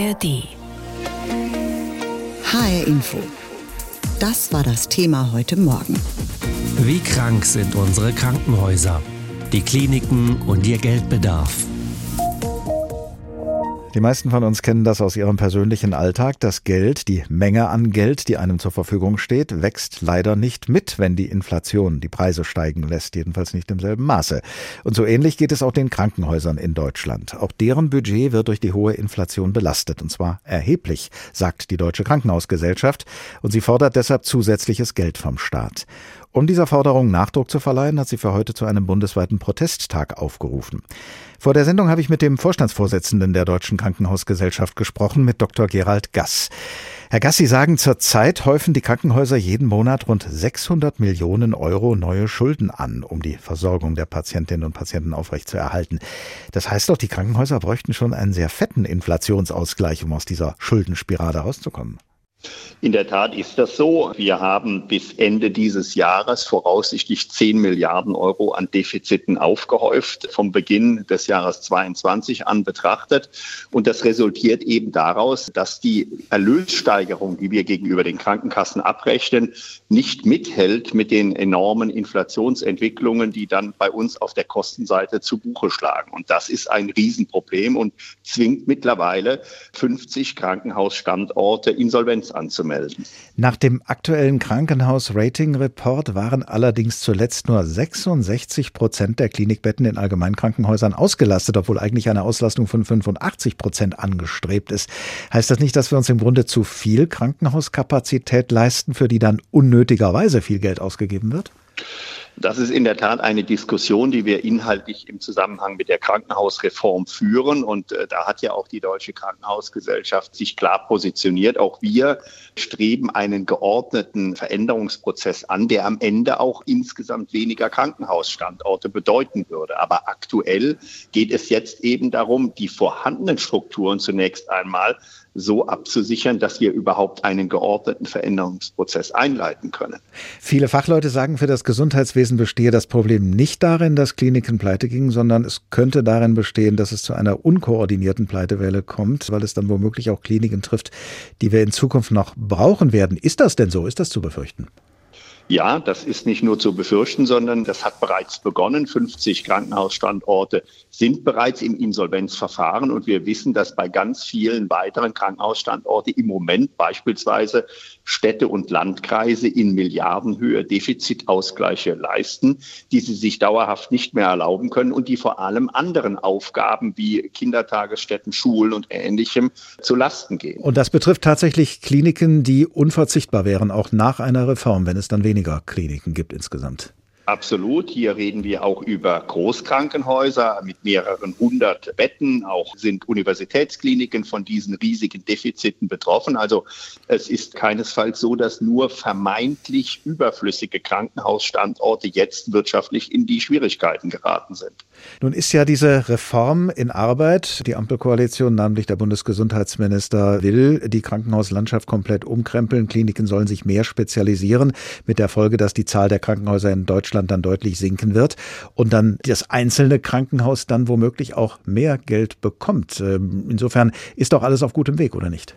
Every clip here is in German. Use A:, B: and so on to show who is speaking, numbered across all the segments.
A: ARD.
B: HR Info. Das war das Thema heute Morgen.
C: Wie krank sind unsere Krankenhäuser, die Kliniken und ihr Geldbedarf?
D: Die meisten von uns kennen das aus ihrem persönlichen Alltag. Das Geld, die Menge an Geld, die einem zur Verfügung steht, wächst leider nicht mit, wenn die Inflation die Preise steigen lässt, jedenfalls nicht im selben Maße. Und so ähnlich geht es auch den Krankenhäusern in Deutschland. Auch deren Budget wird durch die hohe Inflation belastet, und zwar erheblich, sagt die Deutsche Krankenhausgesellschaft, und sie fordert deshalb zusätzliches Geld vom Staat. Um dieser Forderung Nachdruck zu verleihen, hat sie für heute zu einem bundesweiten Protesttag aufgerufen. Vor der Sendung habe ich mit dem Vorstandsvorsitzenden der Deutschen Krankenhausgesellschaft gesprochen, mit Dr. Gerald Gass. Herr Gass, Sie sagen, zurzeit häufen die Krankenhäuser jeden Monat rund 600 Millionen Euro neue Schulden an, um die Versorgung der Patientinnen und Patienten aufrechtzuerhalten. Das heißt doch, die Krankenhäuser bräuchten schon einen sehr fetten Inflationsausgleich, um aus dieser Schuldenspirale rauszukommen.
E: In der Tat ist das so. Wir haben bis Ende dieses Jahres voraussichtlich 10 Milliarden Euro an Defiziten aufgehäuft, vom Beginn des Jahres 22 an betrachtet. Und das resultiert eben daraus, dass die Erlössteigerung, die wir gegenüber den Krankenkassen abrechnen, nicht mithält mit den enormen Inflationsentwicklungen, die dann bei uns auf der Kostenseite zu Buche schlagen. Und das ist ein Riesenproblem und zwingt mittlerweile 50 Krankenhausstandorte Anzumelden.
D: Nach dem aktuellen Krankenhaus-Rating-Report waren allerdings zuletzt nur 66 Prozent der Klinikbetten in Allgemeinkrankenhäusern ausgelastet, obwohl eigentlich eine Auslastung von 85 Prozent angestrebt ist. Heißt das nicht, dass wir uns im Grunde zu viel Krankenhauskapazität leisten, für die dann unnötigerweise viel Geld ausgegeben wird?
E: Das ist in der Tat eine Diskussion, die wir inhaltlich im Zusammenhang mit der Krankenhausreform führen. Und äh, da hat ja auch die Deutsche Krankenhausgesellschaft sich klar positioniert. Auch wir streben einen geordneten Veränderungsprozess an, der am Ende auch insgesamt weniger Krankenhausstandorte bedeuten würde. Aber aktuell geht es jetzt eben darum, die vorhandenen Strukturen zunächst einmal so abzusichern, dass wir überhaupt einen geordneten Veränderungsprozess einleiten können.
D: Viele Fachleute sagen, für das Gesundheitswesen bestehe das Problem nicht darin, dass Kliniken pleite gingen, sondern es könnte darin bestehen, dass es zu einer unkoordinierten Pleitewelle kommt, weil es dann womöglich auch Kliniken trifft, die wir in Zukunft noch brauchen werden. Ist das denn so? Ist das zu befürchten?
E: Ja, das ist nicht nur zu befürchten, sondern das hat bereits begonnen. 50 Krankenhausstandorte sind bereits im Insolvenzverfahren und wir wissen, dass bei ganz vielen weiteren Krankenhausstandorten im Moment beispielsweise Städte und Landkreise in Milliardenhöhe Defizitausgleiche leisten, die sie sich dauerhaft nicht mehr erlauben können und die vor allem anderen Aufgaben wie Kindertagesstätten, Schulen und Ähnlichem zu Lasten gehen.
D: Und das betrifft tatsächlich Kliniken, die unverzichtbar wären, auch nach einer Reform, wenn es dann weniger Kliniken gibt insgesamt.
E: Absolut. Hier reden wir auch über Großkrankenhäuser mit mehreren hundert Betten. Auch sind Universitätskliniken von diesen riesigen Defiziten betroffen. Also es ist keinesfalls so, dass nur vermeintlich überflüssige Krankenhausstandorte jetzt wirtschaftlich in die Schwierigkeiten geraten sind.
D: Nun ist ja diese Reform in Arbeit. Die Ampelkoalition, namentlich der Bundesgesundheitsminister, will die Krankenhauslandschaft komplett umkrempeln. Kliniken sollen sich mehr spezialisieren, mit der Folge, dass die Zahl der Krankenhäuser in Deutschland Deutschland dann deutlich sinken wird und dann das einzelne Krankenhaus dann womöglich auch mehr Geld bekommt. Ähm, insofern ist doch alles auf gutem Weg, oder nicht?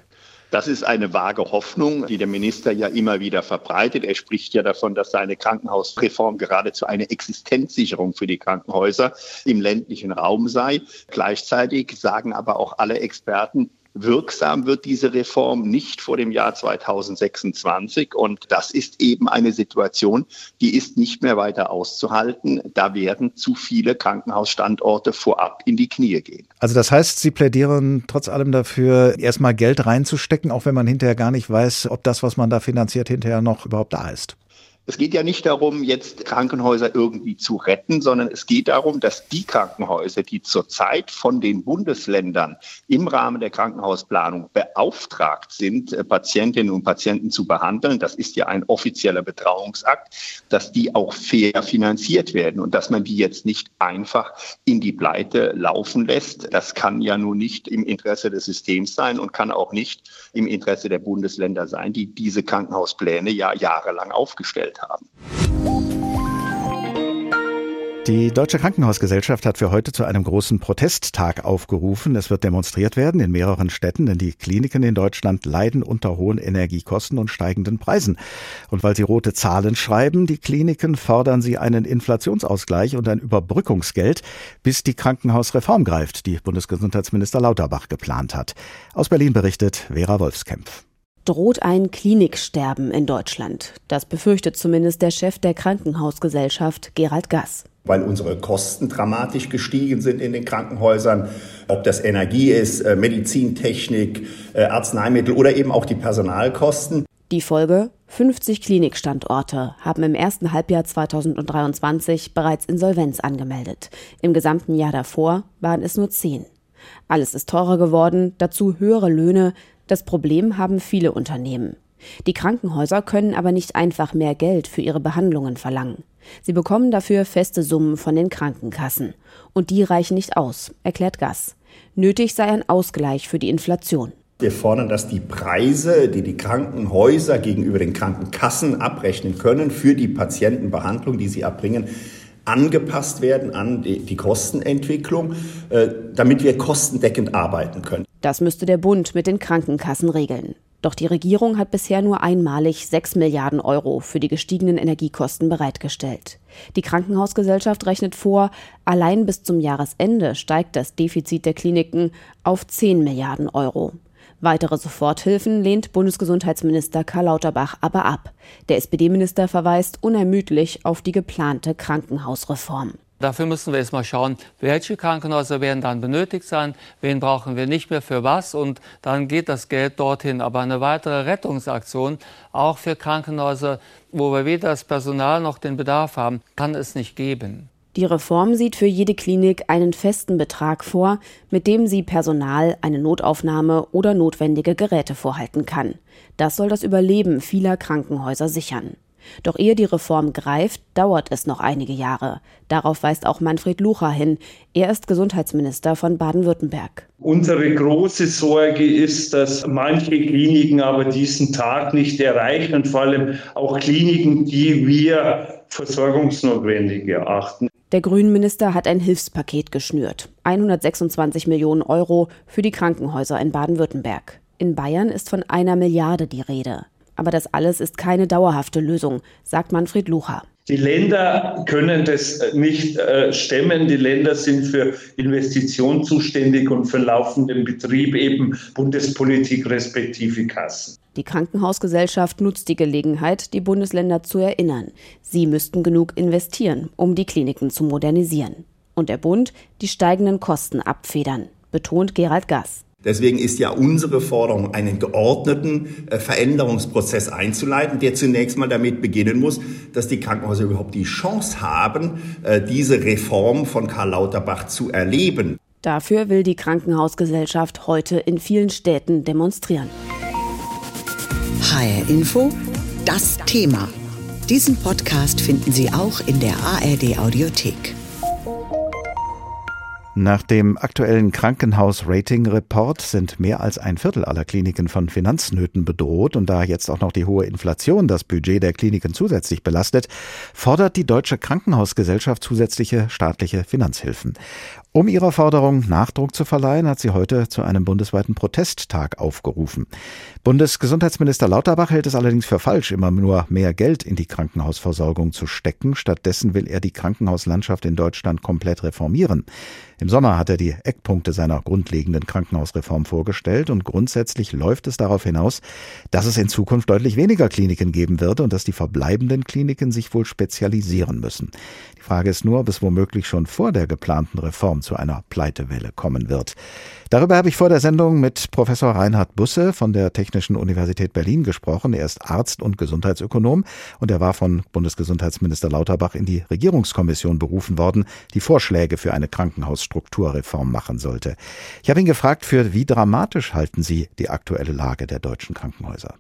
E: Das ist eine vage Hoffnung, die der Minister ja immer wieder verbreitet. Er spricht ja davon, dass seine Krankenhausreform geradezu eine Existenzsicherung für die Krankenhäuser im ländlichen Raum sei. Gleichzeitig sagen aber auch alle Experten, Wirksam wird diese Reform nicht vor dem Jahr 2026. Und das ist eben eine Situation, die ist nicht mehr weiter auszuhalten. Da werden zu viele Krankenhausstandorte vorab in die Knie gehen.
D: Also das heißt, Sie plädieren trotz allem dafür, erstmal Geld reinzustecken, auch wenn man hinterher gar nicht weiß, ob das, was man da finanziert, hinterher noch überhaupt da ist.
E: Es geht ja nicht darum, jetzt Krankenhäuser irgendwie zu retten, sondern es geht darum, dass die Krankenhäuser, die zurzeit von den Bundesländern im Rahmen der Krankenhausplanung beauftragt sind, äh, Patientinnen und Patienten zu behandeln, das ist ja ein offizieller Betrauungsakt, dass die auch fair finanziert werden und dass man die jetzt nicht einfach in die Pleite laufen lässt. Das kann ja nur nicht im Interesse des Systems sein und kann auch nicht im Interesse der Bundesländer sein, die diese Krankenhauspläne ja jahrelang aufgestellt haben.
D: Die Deutsche Krankenhausgesellschaft hat für heute zu einem großen Protesttag aufgerufen. Es wird demonstriert werden in mehreren Städten, denn die Kliniken in Deutschland leiden unter hohen Energiekosten und steigenden Preisen. Und weil sie rote Zahlen schreiben, die Kliniken fordern sie einen Inflationsausgleich und ein Überbrückungsgeld, bis die Krankenhausreform greift, die Bundesgesundheitsminister Lauterbach geplant hat. Aus Berlin berichtet Vera Wolfskämpf
A: droht ein Kliniksterben in Deutschland. Das befürchtet zumindest der Chef der Krankenhausgesellschaft, Gerald Gass
F: weil unsere Kosten dramatisch gestiegen sind in den Krankenhäusern, ob das Energie ist, äh, Medizintechnik, äh, Arzneimittel oder eben auch die Personalkosten.
A: Die Folge? 50 Klinikstandorte haben im ersten Halbjahr 2023 bereits Insolvenz angemeldet. Im gesamten Jahr davor waren es nur 10. Alles ist teurer geworden, dazu höhere Löhne. Das Problem haben viele Unternehmen. Die Krankenhäuser können aber nicht einfach mehr Geld für ihre Behandlungen verlangen. Sie bekommen dafür feste Summen von den Krankenkassen. Und die reichen nicht aus, erklärt Gass. Nötig sei ein Ausgleich für die Inflation.
F: Wir fordern, dass die Preise, die die Krankenhäuser gegenüber den Krankenkassen abrechnen können für die Patientenbehandlung, die sie erbringen, angepasst werden an die, Kostenentwicklung, äh, damit wir kostendeckend arbeiten können.
A: Das müsste der Bund mit den Krankenkassen regeln. Doch die Regierung hat bisher nur einmalig 6 Milliarden Euro für die gestiegenen Energiekosten bereitgestellt. Die Krankenhausgesellschaft rechnet vor, allein bis zum Jahresende steigt das Defizit der Kliniken auf 10 Milliarden Euro. Weitere Soforthilfen lehnt Bundesgesundheitsminister Karl Lauterbach aber ab. Der SPD-Minister verweist unermüdlich auf die geplante Krankenhausreform.
G: Dafür müssen wir jetzt mal schauen, welche Krankenhäuser werden dann benötigt sein, wen brauchen wir nicht mehr für was und dann geht das Geld dorthin. Aber eine weitere Rettungsaktion, auch für Krankenhäuser, wo wir weder das Personal noch den Bedarf haben, kann es nicht geben.
A: Die Reform sieht für jede Klinik einen festen Betrag vor, mit dem sie Personal eine Notaufnahme oder notwendige Geräte vorhalten kann. Das soll das Überleben vieler Krankenhäuser sichern. Doch ehe die Reform greift, dauert es noch einige Jahre. Darauf weist auch Manfred Lucha hin. Er ist Gesundheitsminister von Baden-Württemberg.
H: Unsere große Sorge ist, dass manche Kliniken aber diesen Tag nicht erreichen und vor allem auch Kliniken, die wir versorgungsnotwendig erachten.
A: Der Grünenminister hat ein Hilfspaket geschnürt. 126 Millionen Euro für die Krankenhäuser in Baden-Württemberg. In Bayern ist von einer Milliarde die Rede. Aber das alles ist keine dauerhafte Lösung, sagt Manfred Lucha.
H: Die Länder können das nicht äh, stemmen. Die Länder sind für Investitionen zuständig und für laufenden Betrieb eben Bundespolitik respektive Kassen.
A: Die Krankenhausgesellschaft nutzt die Gelegenheit, die Bundesländer zu erinnern. Sie müssten genug investieren, um die Kliniken zu modernisieren. Und der Bund die steigenden Kosten abfedern, betont Gerald Gass.
F: Deswegen ist ja unsere Forderung, einen geordneten äh, Veränderungsprozess einzuleiten, der zunächst mal damit beginnen muss, dass die Krankenhäuser überhaupt die Chance haben, äh, diese Reform von Karl Lauterbach zu erleben.
A: Dafür will die Krankenhausgesellschaft heute in vielen Städten demonstrieren.
B: HR Info, das Thema. Diesen Podcast finden Sie auch in der ARD Audiothek.
D: Nach dem aktuellen Krankenhaus-Rating-Report sind mehr als ein Viertel aller Kliniken von Finanznöten bedroht und da jetzt auch noch die hohe Inflation das Budget der Kliniken zusätzlich belastet, fordert die Deutsche Krankenhausgesellschaft zusätzliche staatliche Finanzhilfen. Um ihrer Forderung Nachdruck zu verleihen, hat sie heute zu einem bundesweiten Protesttag aufgerufen. Bundesgesundheitsminister Lauterbach hält es allerdings für falsch, immer nur mehr Geld in die Krankenhausversorgung zu stecken. Stattdessen will er die Krankenhauslandschaft in Deutschland komplett reformieren. Im Sommer hat er die Eckpunkte seiner grundlegenden Krankenhausreform vorgestellt und grundsätzlich läuft es darauf hinaus, dass es in Zukunft deutlich weniger Kliniken geben wird und dass die verbleibenden Kliniken sich wohl spezialisieren müssen. Die Frage ist nur, ob es womöglich schon vor der geplanten Reform zu einer Pleitewelle kommen wird. Darüber habe ich vor der Sendung mit Professor Reinhard Busse von der Technischen Universität Berlin gesprochen. Er ist Arzt und Gesundheitsökonom und er war von Bundesgesundheitsminister Lauterbach in die Regierungskommission berufen worden, die Vorschläge für eine Krankenhausstrukturreform machen sollte. Ich habe ihn gefragt, für wie dramatisch halten Sie die aktuelle Lage der deutschen Krankenhäuser?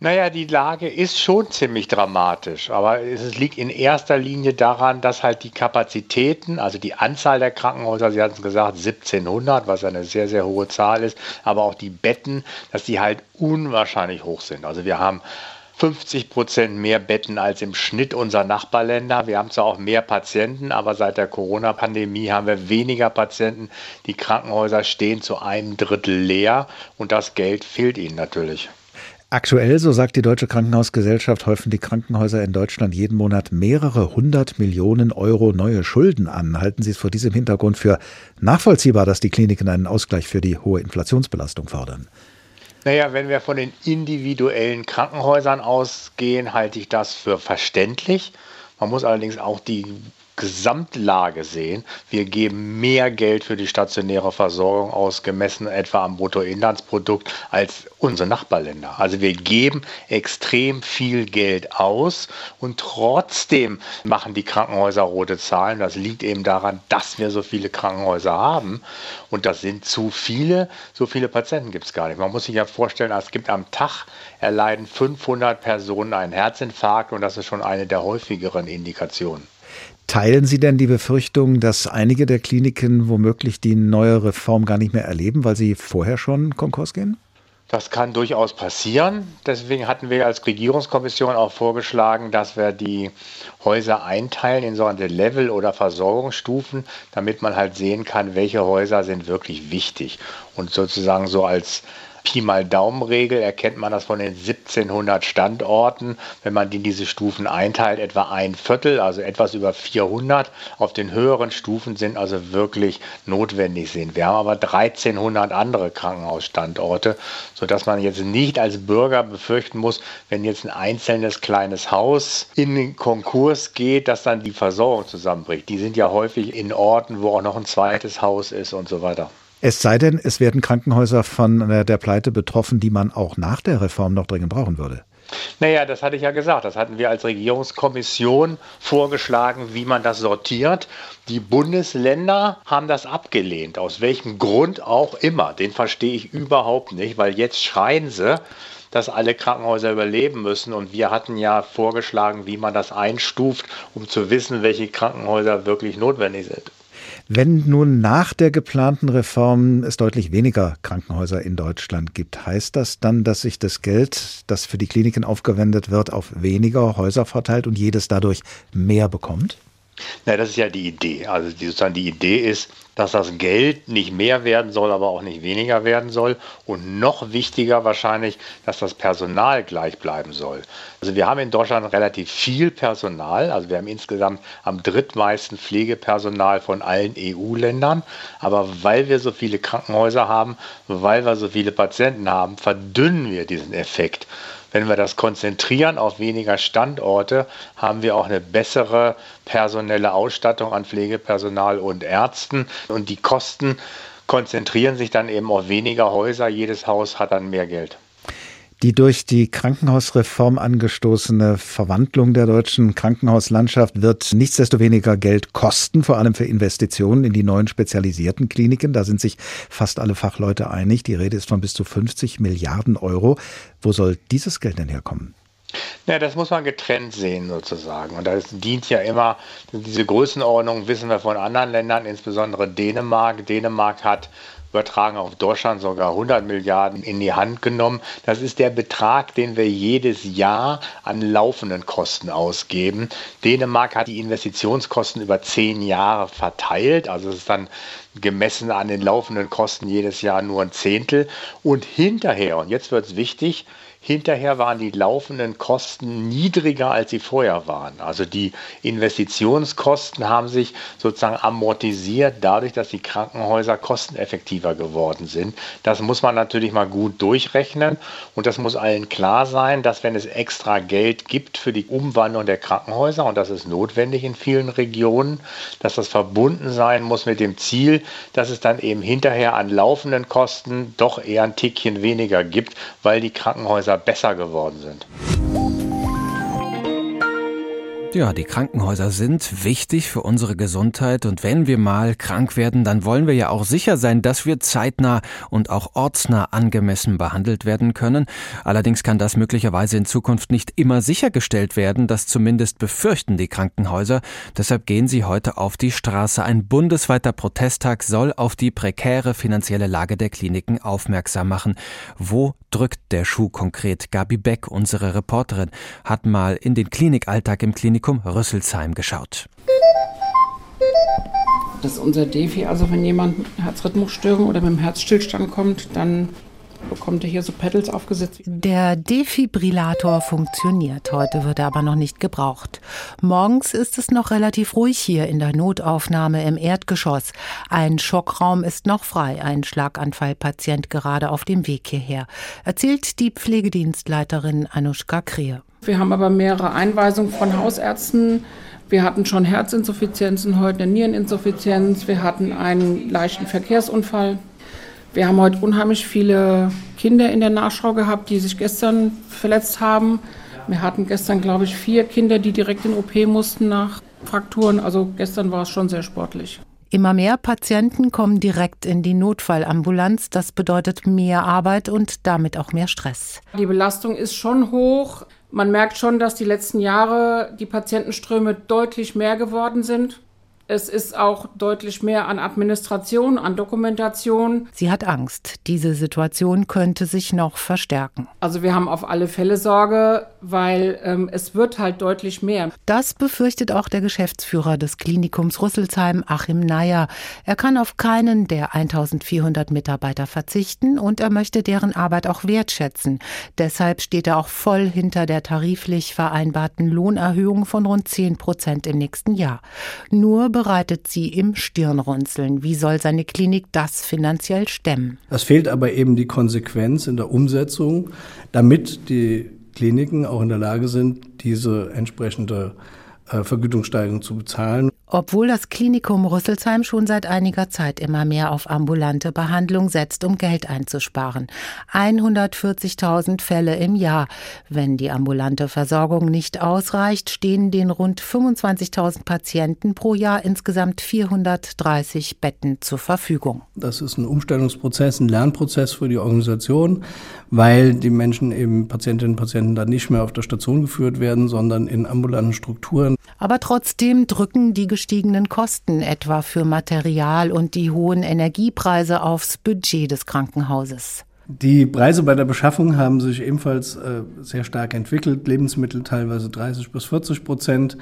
I: Naja, die Lage ist schon ziemlich dramatisch, aber es liegt in erster Linie daran, dass halt die Kapazitäten, also die Anzahl der Krankenhäuser, Sie hatten es gesagt, 1700, was eine sehr, sehr hohe Zahl ist, aber auch die Betten, dass die halt unwahrscheinlich hoch sind. Also wir haben 50 Prozent mehr Betten als im Schnitt unserer Nachbarländer. Wir haben zwar auch mehr Patienten, aber seit der Corona-Pandemie haben wir weniger Patienten. Die Krankenhäuser stehen zu einem Drittel leer und das Geld fehlt ihnen natürlich.
D: Aktuell, so sagt die Deutsche Krankenhausgesellschaft, häufen die Krankenhäuser in Deutschland jeden Monat mehrere hundert Millionen Euro neue Schulden an. Halten Sie es vor diesem Hintergrund für nachvollziehbar, dass die Kliniken einen Ausgleich für die hohe Inflationsbelastung fordern?
I: Naja, wenn wir von den individuellen Krankenhäusern ausgehen, halte ich das für verständlich. Man muss allerdings auch die Gesamtlage sehen. Wir geben mehr Geld für die stationäre Versorgung aus, gemessen etwa am Bruttoinlandsprodukt, als unsere Nachbarländer. Also wir geben extrem viel Geld aus und trotzdem machen die Krankenhäuser rote Zahlen. Das liegt eben daran, dass wir so viele Krankenhäuser haben. Und das sind zu viele. So viele Patienten gibt es gar nicht. Man muss sich ja vorstellen, es gibt am Tag erleiden 500 Personen einen Herzinfarkt und das ist schon eine der häufigeren Indikationen.
D: Teilen Sie denn die Befürchtung, dass einige der Kliniken womöglich die neue Reform gar nicht mehr erleben, weil sie vorher schon Konkurs gehen?
I: Das kann durchaus passieren. Deswegen hatten wir als Regierungskommission auch vorgeschlagen, dass wir die Häuser einteilen in sogenannte Level- oder Versorgungsstufen, damit man halt sehen kann, welche Häuser sind wirklich wichtig. Und sozusagen so als Pi mal Daumenregel erkennt man das von den 1700 Standorten. Wenn man die in diese Stufen einteilt, etwa ein Viertel, also etwas über 400 auf den höheren Stufen sind also wirklich notwendig sind. Wir haben aber 1300 andere Krankenhausstandorte, sodass man jetzt nicht als Bürger befürchten muss, wenn jetzt ein einzelnes kleines Haus in den Konkurs geht, dass dann die Versorgung zusammenbricht. Die sind ja häufig in Orten, wo auch noch ein zweites Haus ist und so weiter.
D: Es sei denn, es werden Krankenhäuser von äh, der Pleite betroffen, die man auch nach der Reform noch dringend brauchen würde.
I: Naja, das hatte ich ja gesagt. Das hatten wir als Regierungskommission vorgeschlagen, wie man das sortiert. Die Bundesländer haben das abgelehnt, aus welchem Grund auch immer. Den verstehe ich überhaupt nicht, weil jetzt schreien sie, dass alle Krankenhäuser überleben müssen. Und wir hatten ja vorgeschlagen, wie man das einstuft, um zu wissen, welche Krankenhäuser wirklich notwendig sind.
D: Wenn nun nach der geplanten Reform es deutlich weniger Krankenhäuser in Deutschland gibt, heißt das dann, dass sich das Geld, das für die Kliniken aufgewendet wird, auf weniger Häuser verteilt und jedes dadurch mehr bekommt?
I: Na, das ist ja die Idee. Also die, sozusagen die Idee ist, dass das Geld nicht mehr werden soll, aber auch nicht weniger werden soll. Und noch wichtiger wahrscheinlich, dass das Personal gleich bleiben soll. Also wir haben in Deutschland relativ viel Personal. Also wir haben insgesamt am drittmeisten Pflegepersonal von allen EU-Ländern. Aber weil wir so viele Krankenhäuser haben, weil wir so viele Patienten haben, verdünnen wir diesen Effekt. Wenn wir das konzentrieren auf weniger Standorte, haben wir auch eine bessere personelle Ausstattung an Pflegepersonal und Ärzten. Und die Kosten konzentrieren sich dann eben auf weniger Häuser. Jedes Haus hat dann mehr Geld.
D: Die durch die Krankenhausreform angestoßene Verwandlung der deutschen Krankenhauslandschaft wird nichtsdestoweniger Geld kosten, vor allem für Investitionen in die neuen spezialisierten Kliniken. Da sind sich fast alle Fachleute einig. Die Rede ist von bis zu 50 Milliarden Euro. Wo soll dieses Geld denn herkommen?
I: Ja, das muss man getrennt sehen sozusagen. Und das dient ja immer, diese Größenordnung wissen wir von anderen Ländern, insbesondere Dänemark. Dänemark hat übertragen auf Deutschland sogar 100 Milliarden in die Hand genommen. Das ist der Betrag, den wir jedes Jahr an laufenden Kosten ausgeben. Dänemark hat die Investitionskosten über zehn Jahre verteilt. Also es ist dann gemessen an den laufenden Kosten jedes Jahr nur ein Zehntel. Und hinterher, und jetzt wird es wichtig, Hinterher waren die laufenden Kosten niedriger, als sie vorher waren. Also die Investitionskosten haben sich sozusagen amortisiert dadurch, dass die Krankenhäuser kosteneffektiver geworden sind. Das muss man natürlich mal gut durchrechnen und das muss allen klar sein, dass wenn es extra Geld gibt für die Umwandlung der Krankenhäuser und das ist notwendig in vielen Regionen, dass das verbunden sein muss mit dem Ziel, dass es dann eben hinterher an laufenden Kosten doch eher ein Tickchen weniger gibt, weil die Krankenhäuser besser geworden sind.
J: Ja, die Krankenhäuser sind wichtig für unsere Gesundheit und wenn wir mal krank werden, dann wollen wir ja auch sicher sein, dass wir zeitnah und auch ortsnah angemessen behandelt werden können. Allerdings kann das möglicherweise in Zukunft nicht immer sichergestellt werden, das zumindest befürchten die Krankenhäuser. Deshalb gehen sie heute auf die Straße. Ein bundesweiter Protesttag soll auf die prekäre finanzielle Lage der Kliniken aufmerksam machen. Wo drückt der Schuh konkret? Gabi Beck, unsere Reporterin, hat mal in den Klinikalltag im Klinikum Klinikum Rüsselsheim geschaut.
K: Das ist unser Defi. Also wenn jemand mit Herzrhythmusstörung oder mit dem Herzstillstand kommt, dann bekommt er hier so Pedals aufgesetzt.
L: Der Defibrillator funktioniert. Heute wird er aber noch nicht gebraucht. Morgens ist es noch relativ ruhig hier in der Notaufnahme im Erdgeschoss. Ein Schockraum ist noch frei. Ein Schlaganfallpatient gerade auf dem Weg hierher. Erzählt die Pflegedienstleiterin Anushka Krehe.
K: Wir haben aber mehrere Einweisungen von Hausärzten. Wir hatten schon Herzinsuffizienzen, heute eine Niereninsuffizienz. Wir hatten einen leichten Verkehrsunfall. Wir haben heute unheimlich viele Kinder in der Nachschau gehabt, die sich gestern verletzt haben. Wir hatten gestern, glaube ich, vier Kinder, die direkt in OP mussten nach Frakturen. Also gestern war es schon sehr sportlich.
L: Immer mehr Patienten kommen direkt in die Notfallambulanz. Das bedeutet mehr Arbeit und damit auch mehr Stress.
K: Die Belastung ist schon hoch. Man merkt schon, dass die letzten Jahre die Patientenströme deutlich mehr geworden sind. Es ist auch deutlich mehr an Administration, an Dokumentation.
L: Sie hat Angst. Diese Situation könnte sich noch verstärken.
K: Also wir haben auf alle Fälle Sorge, weil ähm, es wird halt deutlich mehr.
L: Das befürchtet auch der Geschäftsführer des Klinikums Rüsselsheim, Achim Neyer. Er kann auf keinen der 1400 Mitarbeiter verzichten und er möchte deren Arbeit auch wertschätzen. Deshalb steht er auch voll hinter der tariflich vereinbarten Lohnerhöhung von rund 10 Prozent im nächsten Jahr. Nur bereitet sie im Stirnrunzeln. Wie soll seine Klinik das finanziell stemmen?
M: Es fehlt aber eben die Konsequenz in der Umsetzung, damit die Kliniken auch in der Lage sind, diese entsprechende äh, Vergütungssteigerung zu bezahlen.
L: Obwohl das Klinikum Rüsselsheim schon seit einiger Zeit immer mehr auf ambulante Behandlung setzt, um Geld einzusparen. 140.000 Fälle im Jahr. Wenn die ambulante Versorgung nicht ausreicht, stehen den rund 25.000 Patienten pro Jahr insgesamt 430 Betten zur Verfügung.
M: Das ist ein Umstellungsprozess, ein Lernprozess für die Organisation, weil die Menschen eben Patientinnen und Patienten dann nicht mehr auf der Station geführt werden, sondern in ambulanten Strukturen.
L: Aber trotzdem drücken die gestiegenen Kosten etwa für Material und die hohen Energiepreise aufs Budget des Krankenhauses.
M: Die Preise bei der Beschaffung haben sich ebenfalls äh, sehr stark entwickelt. Lebensmittel teilweise 30 bis 40 Prozent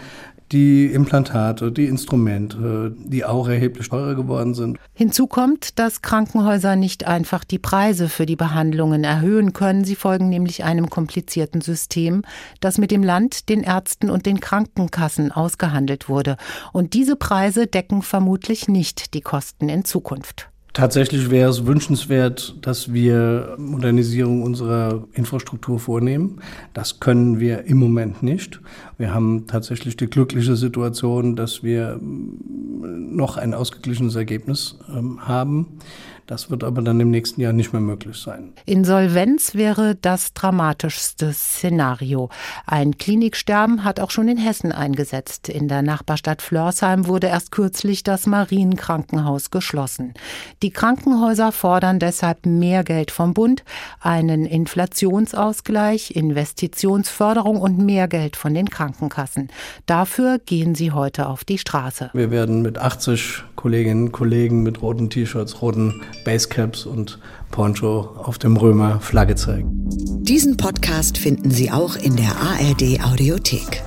M: die Implantate, die Instrumente, die auch erheblich teurer geworden sind.
L: Hinzu kommt, dass Krankenhäuser nicht einfach die Preise für die Behandlungen erhöhen können. Sie folgen nämlich einem komplizierten System, das mit dem Land, den Ärzten und den Krankenkassen ausgehandelt wurde. Und diese Preise decken vermutlich nicht die Kosten in Zukunft.
M: Tatsächlich wäre es wünschenswert, dass wir Modernisierung unserer Infrastruktur vornehmen. Das können wir im Moment nicht. Wir haben tatsächlich die glückliche Situation, dass wir noch ein ausgeglichenes Ergebnis ähm, haben. Das wird aber dann im nächsten Jahr nicht mehr möglich sein.
L: Insolvenz wäre das dramatischste Szenario. Ein Kliniksterben hat auch schon in Hessen eingesetzt. In der Nachbarstadt Flörsheim wurde erst kürzlich das Marienkrankenhaus geschlossen. Die Krankenhäuser fordern deshalb mehr Geld vom Bund, einen Inflationsausgleich, Investitionsförderung und mehr Geld von den Krankenkassen. Dafür gehen sie heute auf die Straße.
M: Wir werden mit 80 Kolleginnen und Kollegen mit roten T-Shirts, roten Basecaps und Poncho auf dem Römer Flagge zeigen.
B: Diesen Podcast finden Sie auch in der ARD Audiothek.